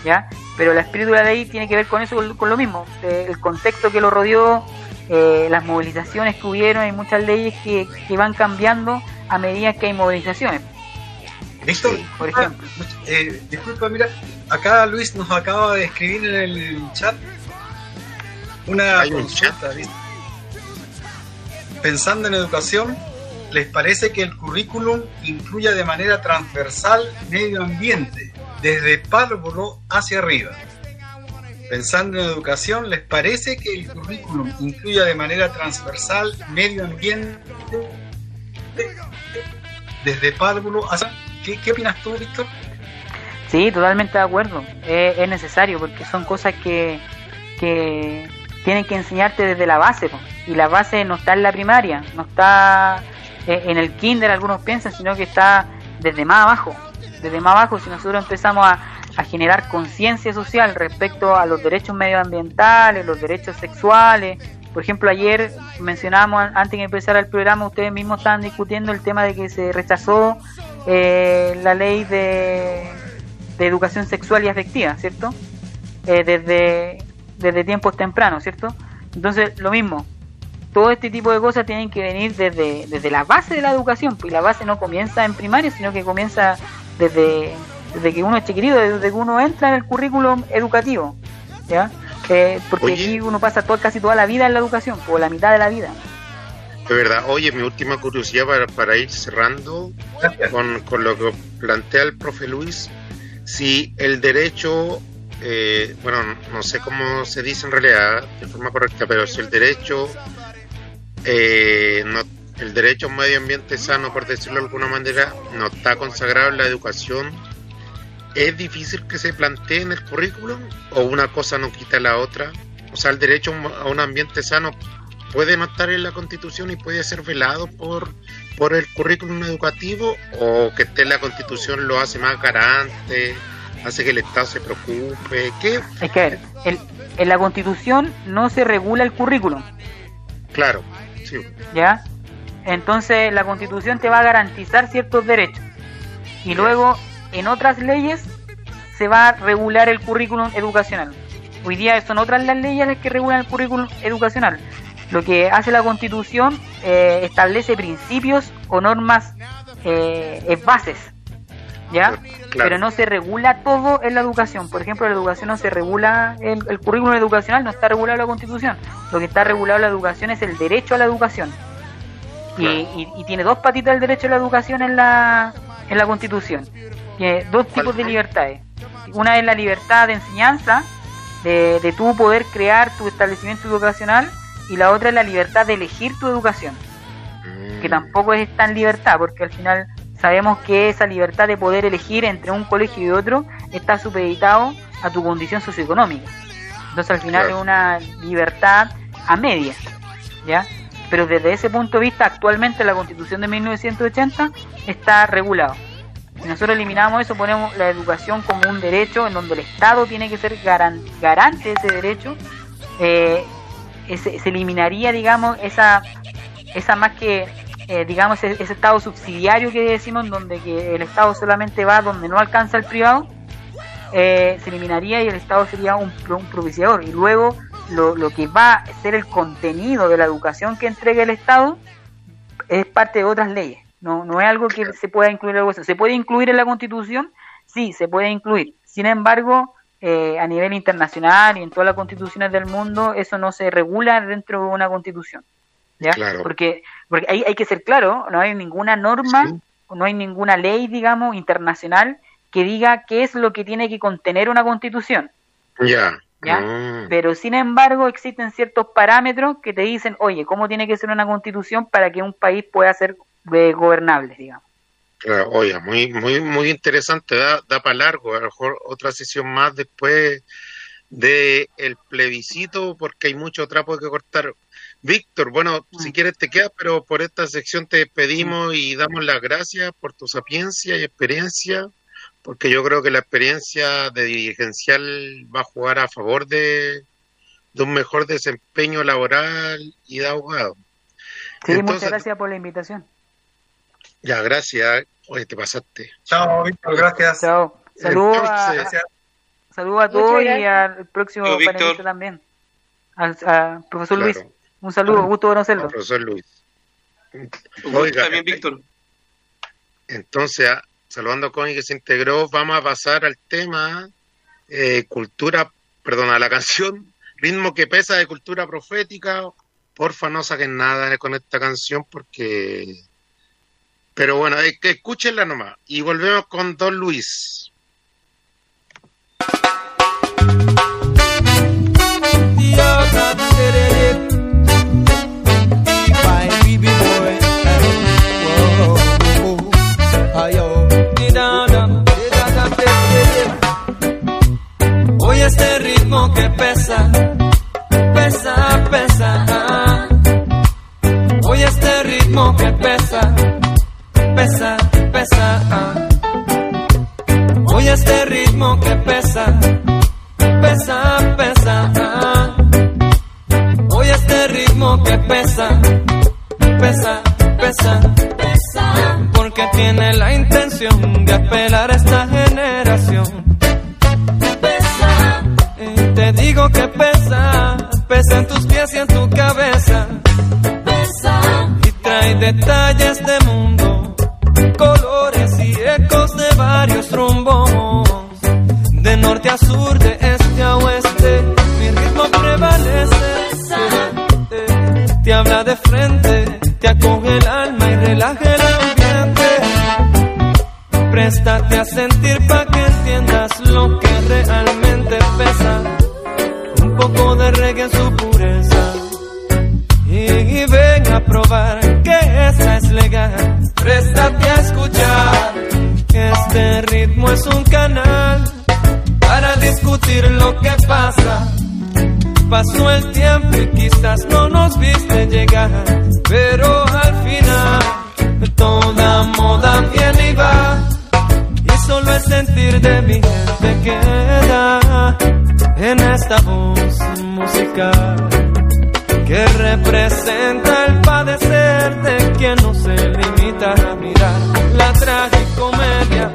¿Ya? Pero el espíritu de la ley tiene que ver con eso, con, lo mismo, eh, el contexto que lo rodeó, eh, las movilizaciones que hubieron, hay muchas leyes que, que van cambiando a medida que hay movilizaciones. Víctor, por ejemplo. Eh, disculpa, mira, acá Luis nos acaba de escribir en el chat una consulta. Pensando en educación, ¿les parece que el currículum incluya de manera transversal medio ambiente, desde párvulo hacia arriba? Pensando en educación, ¿les parece que el currículum incluya de manera transversal medio ambiente, desde párvulo hacia ¿Qué, ¿Qué, opinas tú, Víctor? Sí, totalmente de acuerdo. es necesario porque son cosas que, que tienen que enseñarte desde la base. Y la base no está en la primaria, no está eh, en el kinder, algunos piensan, sino que está desde más abajo. Desde más abajo, si nosotros empezamos a, generar conciencia social respecto a los derechos medioambientales, los derechos sexuales. Por ejemplo, ayer mencionábamos, antes de empezar el programa, ustedes mismos estaban discutiendo el tema de que se rechazó eh, la ley de, de, educación sexual y afectiva, ¿cierto? Eh, desde, desde tiempos tempranos, ¿cierto? Entonces, lo mismo, todo este tipo de cosas tienen que venir desde, desde la base de la educación, pues la base no comienza en primaria, sino que comienza desde, desde que uno es chiquitito, desde que uno entra en el currículum educativo, ¿ya? Eh, porque aquí uno pasa todo, casi toda la vida en la educación, o la mitad de la vida. De verdad, oye, mi última curiosidad para, para ir cerrando con, con, lo que plantea el profe Luis, si el derecho, eh, bueno, no sé cómo se dice en realidad de forma correcta, pero si el derecho, eh, no, el derecho a un medio ambiente sano, por decirlo de alguna manera, no está consagrado en la educación, ¿es difícil que se plantee en el currículum o una cosa no quita la otra? O sea, el derecho a un ambiente sano puede no estar en la constitución y puede ser velado por, por el currículum educativo o que esté en la constitución lo hace más garante, hace que el Estado se preocupe. ¿Qué? Es que en la constitución no se regula el currículum. Claro, sí. ¿Ya? Entonces la constitución te va a garantizar ciertos derechos. Y luego en otras leyes se va a regular el currículum educacional. Hoy día son otras las leyes las que regulan el currículum educacional. Lo que hace la Constitución eh, establece principios o normas eh, bases, ¿ya? Pero no se regula todo en la educación. Por ejemplo, la educación no se regula, el, currículum educacional no está regulado en la Constitución. Lo que está regulado en la educación es el derecho a la educación. Y, tiene dos patitas el derecho a la educación en la, en la Constitución. Tiene dos tipos de libertades. Una es la libertad de enseñanza, de, de tú poder crear tu establecimiento educacional y la otra es la libertad de elegir tu educación, que mm. tampoco es tan libertad, porque al final sabemos que esa libertad de poder elegir entre un colegio y otro está supeditado a tu condición socioeconómica. Entonces al final es una libertad a media, ¿ya? Pero desde ese punto de vista, actualmente la Constitución de 1980 está regulado. Si nosotros eliminamos eso, ponemos la educación como un derecho en donde el Estado tiene que ser garan- garante de ese derecho, eh, ese- se eliminaría, digamos, esa, esa más que, eh, digamos, ese, ese Estado subsidiario que decimos, donde que el Estado solamente va donde no alcanza el privado, eh, se eliminaría y el Estado sería un, un propiciador. Y luego lo, lo que va a ser el contenido de la educación que entrega el Estado es parte de otras leyes. No, no es algo que se pueda incluir la Constitución. ¿Se puede incluir en la Constitución? Sí, se puede incluir. Sin embargo, eh, a nivel internacional y en todas las constituciones del mundo, eso no se regula dentro de una constitución. ¿Ya? Claro. Porque, porque hay, hay que ser claro, no hay ninguna norma, Sí. no hay ninguna ley, digamos, internacional que diga qué es lo que tiene que contener una constitución. Ya. ¿ya? Mm. Pero sin embargo existen ciertos parámetros que te dicen, oye, ¿cómo tiene que ser una constitución para que un país pueda ser eh, gobernable, digamos? Claro, oiga, muy, muy, muy interesante, da, da para largo, a lo mejor otra sesión más después de el plebiscito, porque hay mucho trapo que cortar. Víctor, bueno, si quieres te quedas, pero por esta sección te despedimos y damos las gracias por tu sapiencia y experiencia, porque yo creo que la experiencia de dirigencial va a jugar a favor de, de un mejor desempeño laboral y de abogado. Sí, Entonces- muchas gracias por la invitación. Ya, gracias. Oye, te pasaste. Chao, Víctor, gracias. Chao. Saludos a, saludos a todos y al próximo panelista también. Al al profesor Claro. Luis. Un saludo, gusto conocerlo. Profesor Luis. Oiga, también, Víctor. Entonces, ah, saludando a Connie que se integró, vamos a pasar al tema eh, cultura, perdón, a la canción Ritmo que pesa de cultura profética. Porfa, no saquen nada con esta canción porque... Pero bueno, es que escúchenla nomás. Y volvemos con Don Luis. Este ritmo que pesa, pesa, pesa. ah. Oye este ritmo que pesa, pesa, pesa. ah. Oye este ritmo que pesa, pesa, pesa. ah. Oye este ritmo que pesa, pesa, pesa, pesa. Porque tiene la intención de apelar a esta Que pesa, pesa en tus pies y en tu cabeza. Pesa. Y trae detalles de mundo, colores y ecos de varios rumbos. De norte a sur, de este a oeste, mi ritmo prevalece. Eh, Te habla de frente, te acoge el alma y relaja el ambiente. Préstate a sentir en su pureza. Y, ven a probar que esta es legal. Préstate a escuchar. Este ritmo es un canal para discutir lo que pasa. Pasó el tiempo y quizás no nos viste llegar, pero al final toda moda viene y va. Y solo el sentir de mi gente queda en esta voz musical que representa el padecer de quien no se limita a mirar la tragicomedia.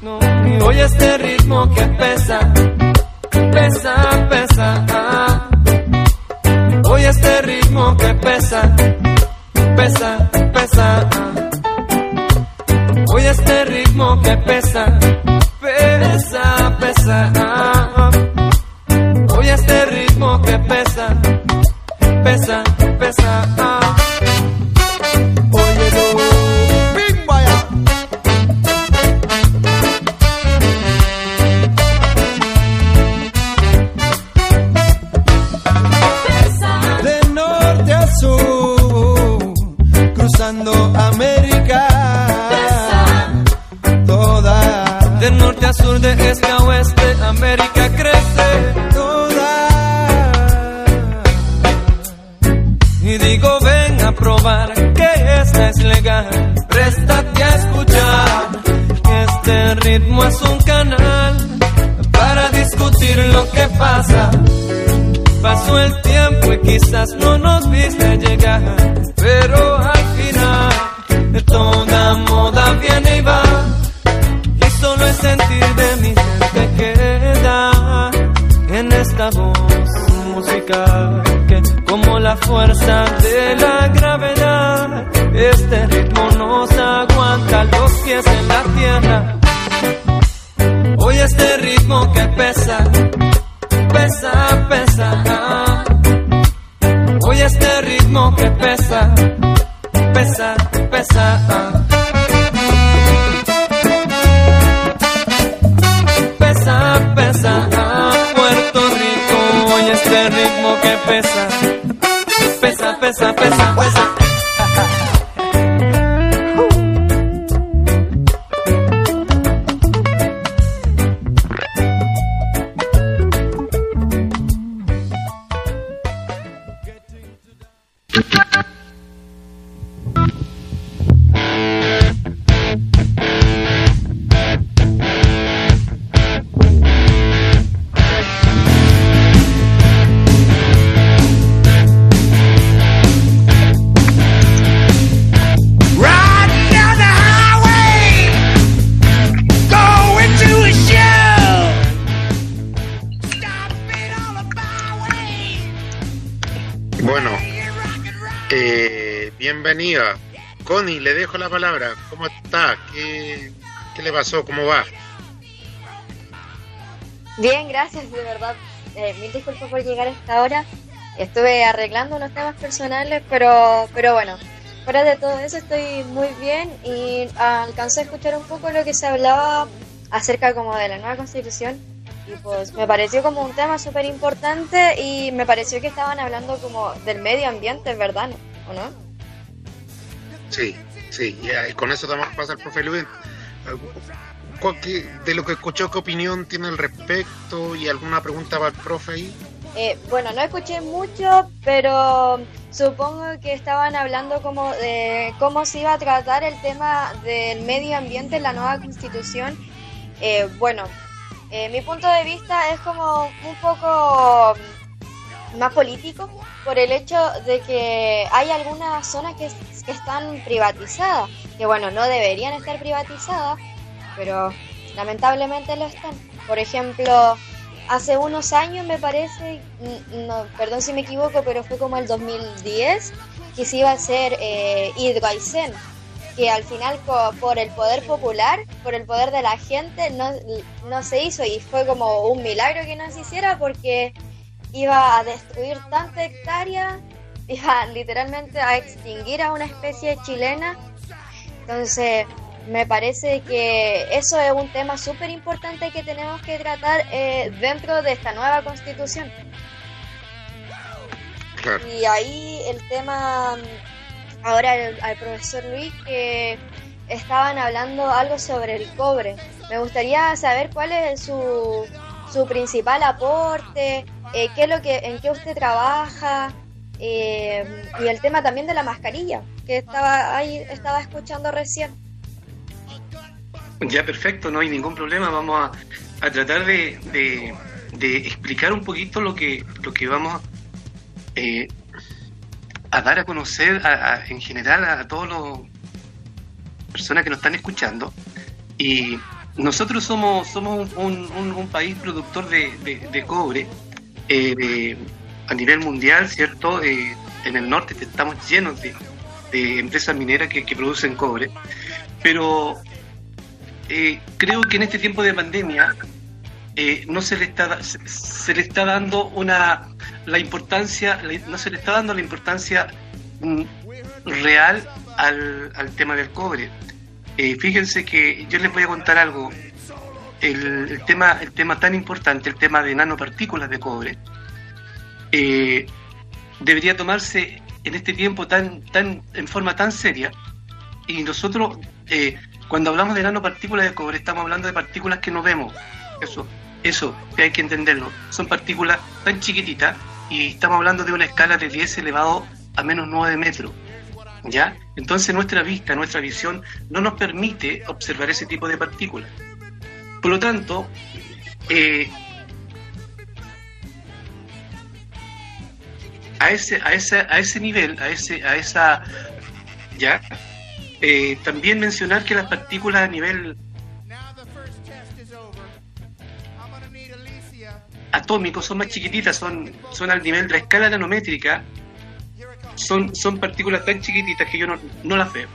No, y oye este ritmo que pesa, pesa, pesa. ah. Oye este ritmo que pesa, pesa, pesa. ah. Oye este ritmo que pesa, pesa, pesa. Bienvenida. Connie, le dejo la palabra. ¿Cómo está? ¿Qué, qué le pasó? ¿Cómo va? Bien, gracias, de verdad. Eh, mil disculpas por llegar a esta hora. Estuve arreglando unos temas personales, pero, pero bueno, fuera de todo eso estoy muy bien y alcancé a escuchar un poco lo que se hablaba acerca como de la nueva constitución y pues me pareció como un tema súper importante y me pareció que estaban hablando como del medio ambiente, ¿verdad? ¿O no? Sí, sí, y con eso damos paso al profe Luis. ¿Cuál que- De lo que escuchó, ¿qué opinión tiene al respecto? ¿Y alguna pregunta para el profe ahí? Eh, bueno, no escuché mucho, pero supongo que estaban hablando como de cómo se iba a tratar el tema del medio ambiente en la nueva constitución. Eh, bueno, eh, mi punto de vista es como un poco más político por el hecho de que hay algunas zonas que, están privatizadas, que bueno, no deberían estar privatizadas, pero lamentablemente lo están. Por ejemplo, hace unos años me parece, no, perdón si me equivoco, pero fue como el 2010 que se iba a hacer eh, que al final por el poder popular, por el poder de la gente, no, no se hizo y fue como un milagro que no se hiciera porque iba a destruir tanta hectárea, iba literalmente a extinguir a una especie chilena. Entonces, me parece que eso es un tema súper importante que tenemos que tratar eh, dentro de esta nueva constitución. Claro. Y ahí el tema, ahora al, al profesor Luis, que estaban hablando algo sobre el cobre. Me gustaría saber cuál es su, su principal aporte, eh, qué es lo que, en qué usted trabaja, eh, y el tema también de la mascarilla, que estaba ahí, estaba escuchando recién. Ya, perfecto, no hay ningún problema. Vamos a, a tratar de, de- explicar un poquito lo que, lo que vamos eh, a dar a conocer a- en general a, todas las personas que nos están escuchando. Y nosotros somos, somos un, país productor de- de cobre eh, a nivel mundial, ¿cierto? Eh, en el norte estamos llenos de, de empresas mineras que, que producen cobre. Pero eh, creo que en este tiempo de pandemia eh, no se le está se, se le está dando una la importancia no se le está dando la importancia mm, real al, al tema del cobre Eh, fíjense que yo les voy a contar algo el, tema el tema tan importante el tema de nanopartículas de cobre eh, debería tomarse en este tiempo tan tan en forma tan seria y nosotros eh, cuando hablamos de nanopartículas de cobre estamos hablando de partículas que no vemos eso eso que hay que entenderlo son partículas tan chiquititas y estamos hablando de una escala de 10 elevado a menos 9 metros ¿Ya? Entonces nuestra vista, nuestra visión no nos permite observar ese tipo de partículas. Por lo tanto, eh, a ese, a ese, a ese nivel, a ese, a esa ya, eh, también mencionar que las partículas a nivel atómico son más chiquititas, son, son al nivel de la escala nanométrica, son, son partículas tan chiquititas que yo no, no las veo.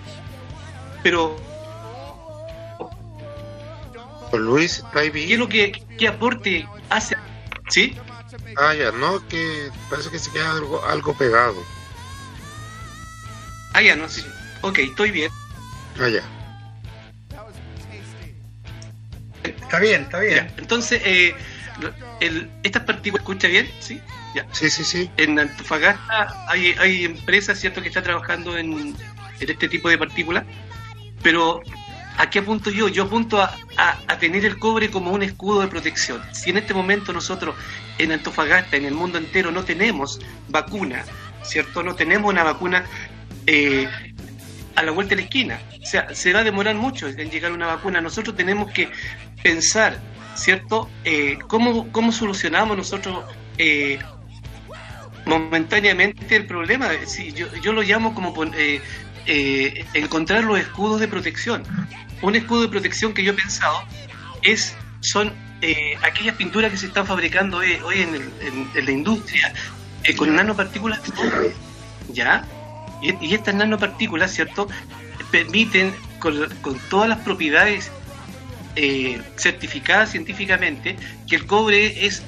Pero Luis, ¿está ahí bien? ¿Qué es lo que qué aporte hace? ¿Sí? Ah, ya, no, que parece que se queda algo, algo pegado. Ah, ya, no, sí. Ok, estoy bien. Ah, ya. Está bien, está bien. Ya, entonces, eh, el, estas partículas, ¿escucha bien? ¿Sí? Ya. Sí, sí, sí. En Antofagasta hay, hay empresas, ¿cierto?, que están trabajando en, en este tipo de partículas, pero ¿A qué apunto yo? Yo apunto a, tener el cobre como un escudo de protección. Si en este momento nosotros en Antofagasta, en el mundo entero, no tenemos vacuna, ¿cierto? No tenemos una vacuna eh, a la vuelta de la esquina. O sea, se va a demorar mucho en llegar una vacuna. Nosotros tenemos que pensar, ¿cierto? Eh, ¿cómo, ¿Cómo solucionamos nosotros eh, momentáneamente el problema? Sí, yo, yo lo llamo como... Encontrar los escudos de protección. Un escudo de protección que yo he pensado es son eh, aquellas pinturas que se están fabricando hoy, hoy en, el, en, en, la industria eh, con nanopartículas de cobre, ¿ya? Y, y, estas nanopartículas, ¿cierto? Permiten, con, con todas las propiedades eh, certificadas científicamente, que el cobre es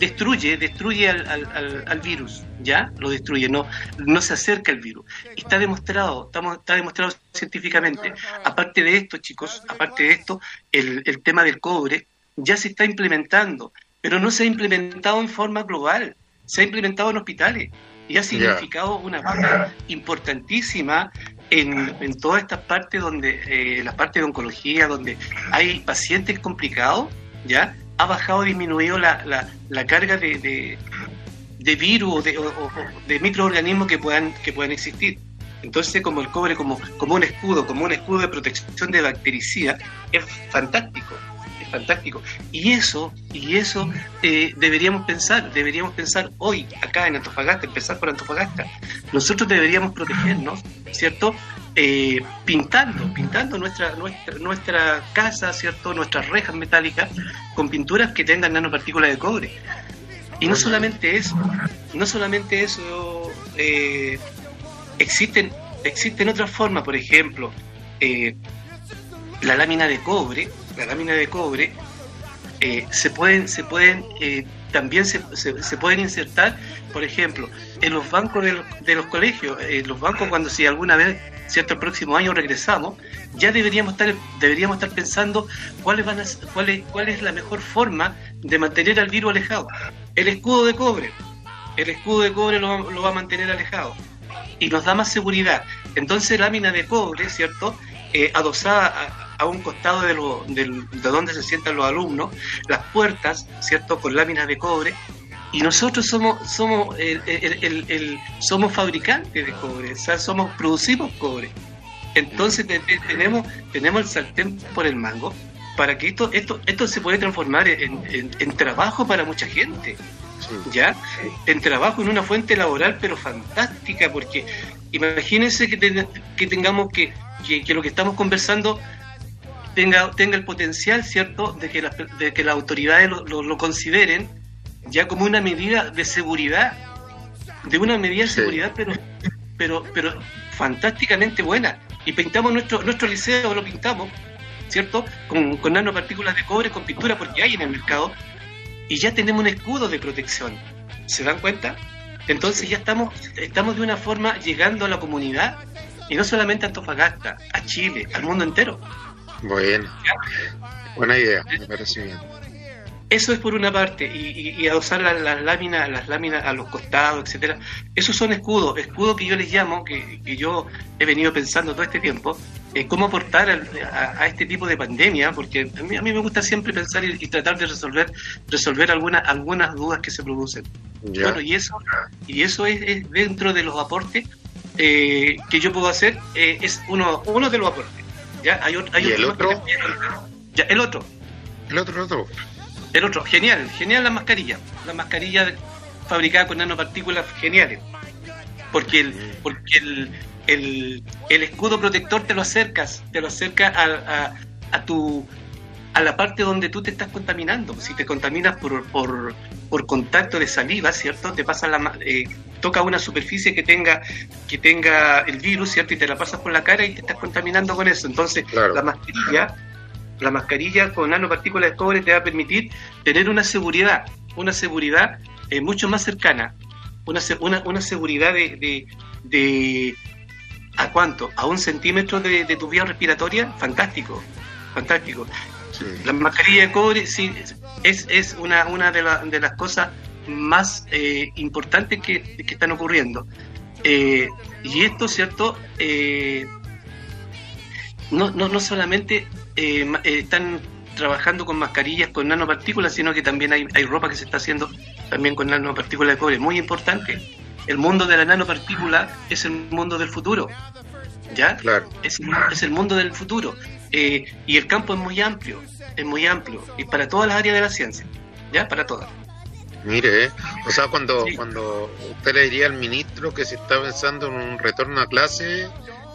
destruye, destruye al, al, al, virus, ¿ya? Lo destruye, no, no se acerca al virus. Está demostrado, estamos, está demostrado científicamente. Aparte de esto, chicos, aparte de esto, el, el tema del cobre ya se está implementando, pero no se ha implementado en forma global, se ha implementado en hospitales y ha significado una baja importantísima en, en, todas estas partes donde, eh, la parte de oncología, donde hay pacientes complicados, ¿ya? Ha bajado, disminuido la, la, la carga de, de, de virus o de, o, de, microorganismos que puedan, que puedan existir. Entonces, como el cobre, como, como un escudo, como un escudo de protección de bactericida, es fantástico, es fantástico. Y eso, y eso eh, deberíamos pensar, deberíamos pensar hoy, acá en Antofagasta, empezar por Antofagasta. Nosotros deberíamos protegernos, ¿cierto? Eh, pintando, pintando nuestra, nuestra, nuestra casa, ¿cierto? Nuestras rejas metálicas con pinturas que tengan nanopartículas de cobre. Y no solamente eso, no solamente eso, eh, existen, existen otras formas, por ejemplo, eh, la lámina de cobre, la lámina de cobre, eh, se pueden, se pueden también se, se, se, pueden insertar, por ejemplo, en los bancos de los, de los colegios, en los bancos cuando si alguna vez, cierto, el próximo año regresamos, ya deberíamos estar, deberíamos estar pensando cuáles van a, cuál, es, cuál es la mejor forma de mantener al virus alejado. El escudo de cobre, el escudo de cobre lo, lo va a mantener alejado y nos da más seguridad. Entonces lámina de cobre, ¿cierto? Eh, adosada a, un costado de, lo, de, de, donde se sientan los alumnos, las puertas, ¿cierto? Con láminas de cobre. Y nosotros somos somos el, el, somos fabricantes de cobre, o sea, somos producimos cobre. Entonces te, te, tenemos tenemos el sartén por el mango para que esto esto esto se puede transformar en, en, en trabajo para mucha gente. ¿ya? En trabajo, en una fuente laboral, pero fantástica, porque imagínense que, te, que tengamos que, que, que, lo que estamos conversando tenga, tenga el potencial, ¿cierto?, de que, la, de que las autoridades lo, lo, lo, consideren ya como una medida de seguridad, de una medida de seguridad, pero, pero, pero fantásticamente buena. Y pintamos nuestro, nuestro liceo, lo pintamos, ¿cierto?, con, con nanopartículas de cobre, con pintura, porque hay en el mercado, y ya tenemos un escudo de protección. ¿Se dan cuenta? Entonces ya estamos, estamos de una forma llegando a la comunidad y no solamente a Antofagasta, a Chile, al mundo entero. Bueno, buena idea, me parece bien. Eso es por una parte, y, y, y adosar las, las, láminas, las láminas a los costados, etcétera. Esos son escudos, escudos que yo les llamo, que, que yo he venido pensando todo este tiempo, eh, cómo aportar a, a, a, este tipo de pandemia, porque a mí, a mí me gusta siempre pensar y, y, tratar de resolver resolver algunas algunas dudas que se producen. Bueno, y eso y eso es, es, dentro de los aportes eh, que yo puedo hacer eh, es uno, uno de los aportes. ¿ya? Hay, hay ¿Y el otro? otro? Ya, el otro. El otro, el otro. El otro, genial, genial la mascarilla. La mascarilla fabricada con nanopartículas geniales. Porque el, porque el, el, el escudo protector te lo acercas, te lo acercas a, a, a tu a la parte donde tú te estás contaminando. Si te contaminas por, por, por contacto de saliva, ¿cierto? Te pasa la eh, toca una superficie que tenga que tenga el virus, ¿cierto? Y te la pasas por la cara y te estás contaminando con eso. Entonces, la mascarilla la mascarilla con nanopartículas de cobre te va a permitir tener una seguridad, una seguridad eh, mucho más cercana, una, una, una seguridad de, de, de- ¿a cuánto? ¿A un centímetro de, de tu vía respiratoria? Fantástico, fantástico. La mascarilla de cobre sí es, es una, una de, la- de las cosas más eh, importantes que, que están ocurriendo. Eh, y esto, ¿cierto? Eh, no, no, no solamente eh, están trabajando con mascarillas con nanopartículas, sino que también hay, hay ropa que se está haciendo también con nanopartículas de cobre. Muy importante. El mundo de la nanopartícula es el mundo del futuro. ¿Ya? Claro. Es, es el mundo del futuro. Eh, y el campo es muy amplio. Es muy amplio. Y para todas las áreas de la ciencia. ¿Ya? Para todas. Mire, eh, o sea, cuando, cuando usted le diría al ministro que se está pensando en un retorno a clase,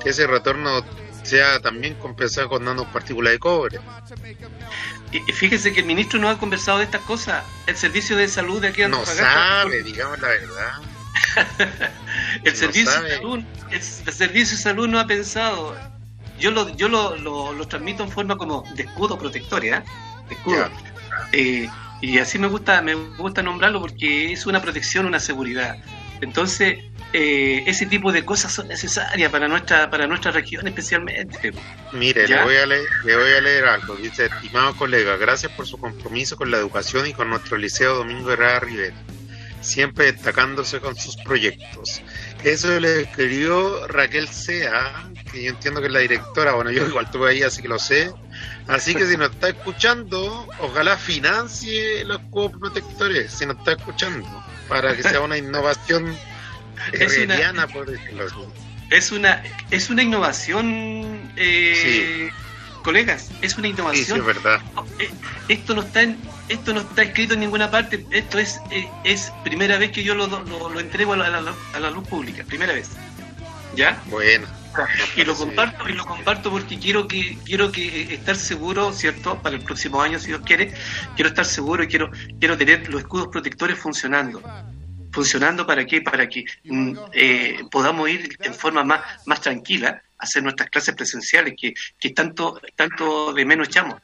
que ese retorno sea también compensado con nanopartículas de cobre. Y, fíjese que el ministro no ha conversado de estas cosas. El servicio de salud de aquí de No sabe, digamos la verdad. El No servicio sabe. de salud, el, el servicio de salud no ha pensado. Yo lo, yo lo, lo, lo transmito en forma como de escudo protector, ¿ya? De escudo. Eh, y así me gusta, me gusta nombrarlo porque es una protección, una seguridad. Entonces, eh, ese tipo de cosas son necesarias para nuestra, para nuestra región especialmente. Mire, ¿Ya? le voy, a leer, le voy a leer algo. Dice, estimado colega, gracias por su compromiso con la educación y con nuestro liceo Domingo Herrera Rivera, siempre destacándose con sus proyectos. Eso le escribió Raquel Sea, que yo entiendo que es la directora, bueno, yo igual estuve ahí, así que lo sé. Así que si nos está escuchando, ojalá financie los cubos protectores, si nos está escuchando, para que sea una innovación Es una- por decirlo. Es una, es una innovación, eh, colegas, es una Sí, sí, innovación. es verdad. Eh, esto no está en, esto no está escrito en ninguna parte esto es eh, es primera vez que yo lo, lo, lo entrego a la, a la- a la luz pública primera vez ya bueno y lo comparto y lo comparto porque quiero que quiero que eh, estar seguro cierto para el próximo año si Dios quiere quiero estar seguro y quiero quiero tener los escudos protectores funcionando funcionando para qué para que mm, eh, podamos ir en forma más más tranquila a hacer nuestras clases presenciales que, que tanto tanto de menos echamos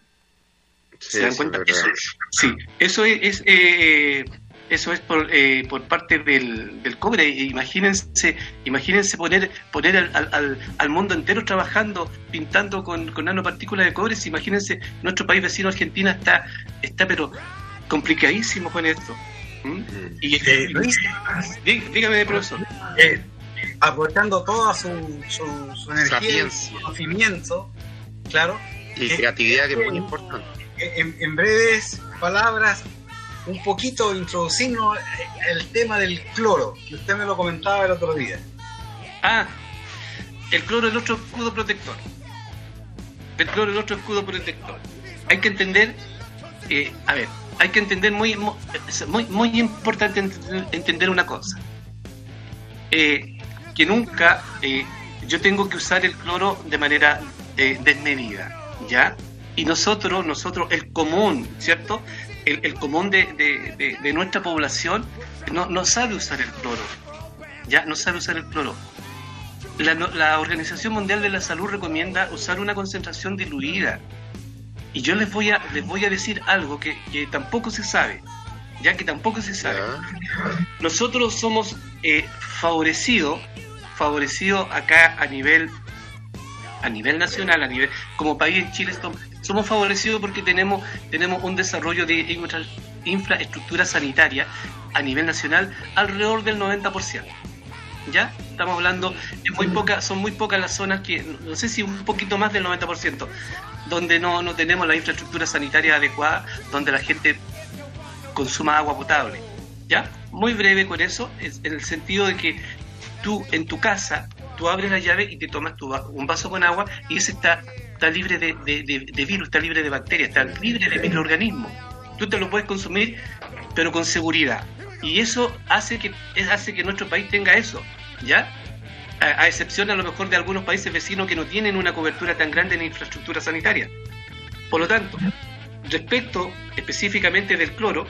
Sí, ¿Se dan cuenta? es. Eso- sí, eso es, es, eh, eso es por, eh, por parte del, del cobre. Imagínense, imagínense poner, poner al, al- al, al mundo entero trabajando, pintando con, con nanopartículas de cobre. Imagínense, nuestro país vecino Argentina está, está pero complicadísimo con esto. ¿Mm? Y, Eh, Luis. Dí- dígame, profesor. eh, aprovechando toda su, su, su energía, su conocimiento, claro. Y creatividad que es muy importante. En, en breves palabras, un poquito introducirnos el tema del cloro, que usted me lo comentaba el otro día. Ah, el cloro es el otro escudo protector. El cloro es el otro escudo protector. Hay que entender, eh, a ver, hay que entender muy, muy, muy importante ent- entender una cosa. Eh, que nunca eh, yo tengo que usar el cloro de manera eh, desmedida, ¿ya? Y nosotros, nosotros, el común, ¿cierto? El, el común de, de- de- de nuestra población no, no sabe usar el cloro, ¿ya? No sabe usar el cloro. La, la Organización Mundial de la Salud recomienda usar una concentración diluida. Y yo les voy a, les voy a decir algo que, que tampoco se sabe, ya que tampoco se sabe. Nosotros somos eh, favorecidos, favorecidos acá a nivel, a nivel nacional, a nivel, como país en Chile, som- somos favorecidos porque tenemos, tenemos un desarrollo de infra- infraestructura sanitaria a nivel nacional alrededor del 90%. ¿Ya? Estamos hablando, es muy poca, son muy pocas las zonas que, no sé si un poquito más del 90%, donde no, no tenemos la infraestructura sanitaria adecuada, donde la gente consuma agua potable. ¿Ya? Muy breve con eso, es en el sentido de que tú en tu casa, tú abres la llave y te tomas tu, un vaso con agua y ese está, está libre de, de, virus, está libre de bacterias, está libre de microorganismos. Tú te lo puedes consumir, pero con seguridad. Y eso hace que, hace que nuestro país tenga eso, ¿ya? A, a, excepción a lo mejor de algunos países vecinos que no tienen una cobertura tan grande en infraestructura sanitaria. Por lo tanto, respecto específicamente del cloro,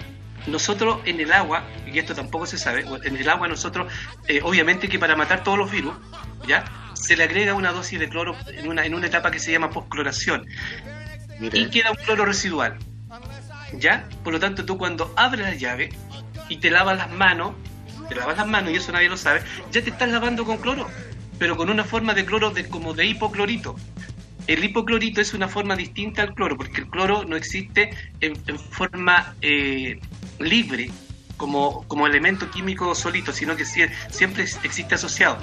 nosotros en el agua, y esto tampoco se sabe, en el agua nosotros, eh, obviamente que para matar todos los virus, ¿ya? Se le agrega una dosis de cloro en una, en una etapa que se llama postcloración. Y queda un cloro residual. ¿Ya? Por lo tanto, tú cuando abres la llave y te lavas las manos, te lavas las manos y eso nadie lo sabe, ya te estás lavando con cloro, pero con una forma de cloro de, como de hipoclorito. El hipoclorito es una forma distinta al cloro, porque el cloro no existe en, forma eh, libre como, como elemento químico solito, sino que siempre existe asociado.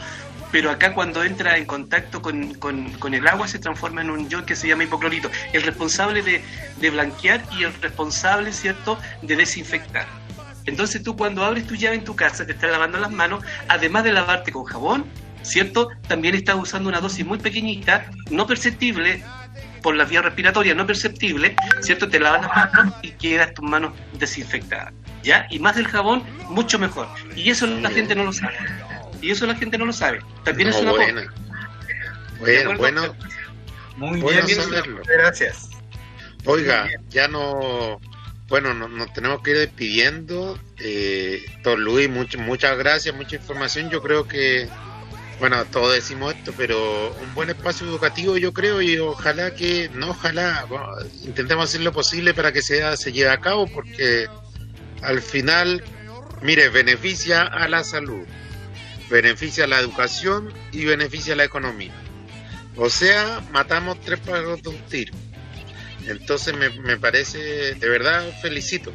Pero acá cuando entra en contacto con, con, el agua se transforma en un ion que se llama hipoclorito, el responsable de, de blanquear y el responsable, ¿cierto?, de desinfectar. Entonces tú cuando abres tu llave en tu casa, te estás lavando las manos, además de lavarte con jabón, ¿cierto? También estás usando una dosis muy pequeñita, no perceptible, por la vía respiratoria no perceptible, ¿cierto? Te lavas las manos y quedas tus manos desinfectadas, ¿ya? Y más del jabón, mucho mejor. Y eso la gente no lo sabe. Y eso la gente no lo sabe. También es una buena. Bueno, bueno. Muy bien, Gracias. Oiga, ya no, bueno, nos, tenemos que ir despidiendo. Eh, don Luis, muchas gracias, mucha información. Yo creo que bueno, todos decimos esto, pero un buen espacio educativo yo creo y ojalá que, no ojalá, intentemos hacer lo posible para que sea, se lleve a cabo porque al final, mire, beneficia a la salud, beneficia a la educación y beneficia a la economía. O sea, matamos tres pájaros de un tiro. Entonces me, me parece, de verdad, felicito.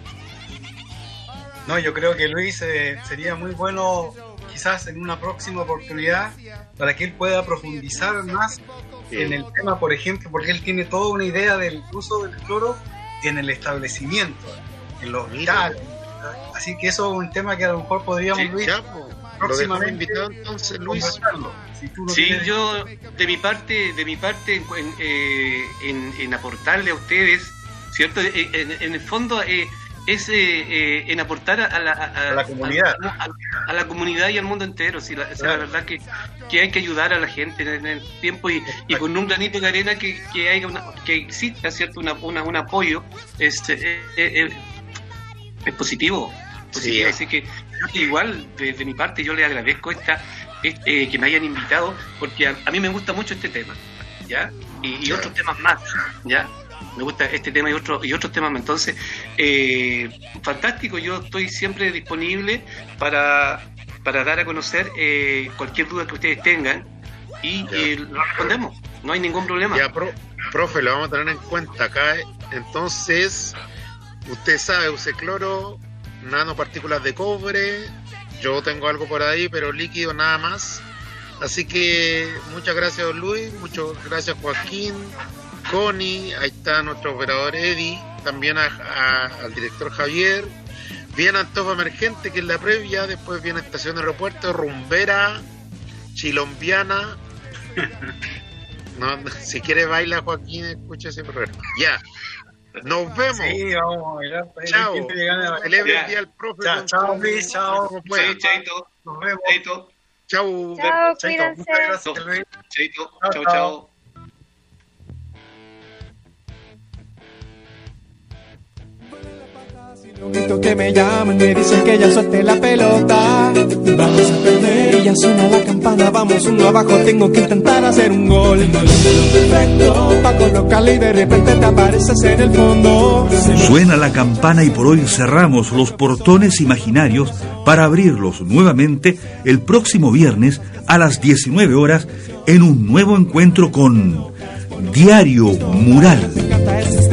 No, yo creo que Luis eh, sería muy bueno quizás en una próxima oportunidad para que él pueda profundizar más en el tema, por ejemplo, porque él tiene toda una idea del uso del cloro en el establecimiento, en los. Así que eso es un tema que a lo mejor podríamos, Luis, próximamente entonces, Luis. sí, yo de mi parte, de mi parte, en, eh, en, aportarle a ustedes, ¿cierto? En, en el fondo, eh, es eh, eh, en aportar a la, comunidad. a, la comunidad y al mundo entero sí, la, la verdad que, que, hay que ayudar a la gente en el tiempo y, y con un granito de arena que, que haya que exista cierto una, un apoyo este eh, es positivo, así que igual de, mi parte yo le agradezco esta que me hayan invitado porque a, mí me gusta mucho este tema ya y, y otros temas más ya me gusta este tema y, otro, y otros temas. Entonces, eh, fantástico, yo estoy siempre disponible para, para dar a conocer eh, cualquier duda que ustedes tengan y eh, lo respondemos, no hay ningún problema. Ya, profe, lo vamos a tener en cuenta acá. Entonces, usted sabe, use cloro, nanopartículas de cobre, yo tengo algo por ahí, pero líquido nada más. Así que muchas gracias, Luis, muchas gracias, Joaquín. Connie, ahí está nuestro operador Eddie, también al director Javier. Viene Antofa Emergente, que es la previa, después viene Estación Aeropuerto, Rumbera, Chilombiana. No, si quiere baila Joaquín, escucha ese programa. Ya. Nos vemos. Sí, vamos a bailar. Chao. Celebre el día al profe. Chao, chao, Luis. Chao. Chaito. Nos vemos. Chaito. Chao. Chao, cuídense. Muchas gracias, Luis. Chaito. Chao, chao. Que me llaman, me dicen que ya suelte la pelota. Vamos a perder y ya suena la campana. Vamos uno abajo, tengo que intentar hacer un gol. Perfecto, pa' colocarle y de repente te apareces en el fondo. Suena la campana y por hoy cerramos los portones imaginarios para abrirlos nuevamente el próximo viernes a las 19 horas en un nuevo encuentro con Diario Mural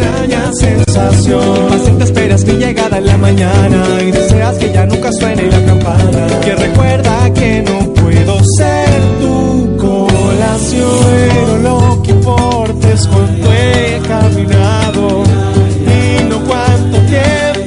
extraña sensación. Paciente esperas mi llegada en la mañana y deseas que ya nunca suene la campana. Que recuerda que no puedo ser tu colación. Pero lo que importa es cuánto he caminado.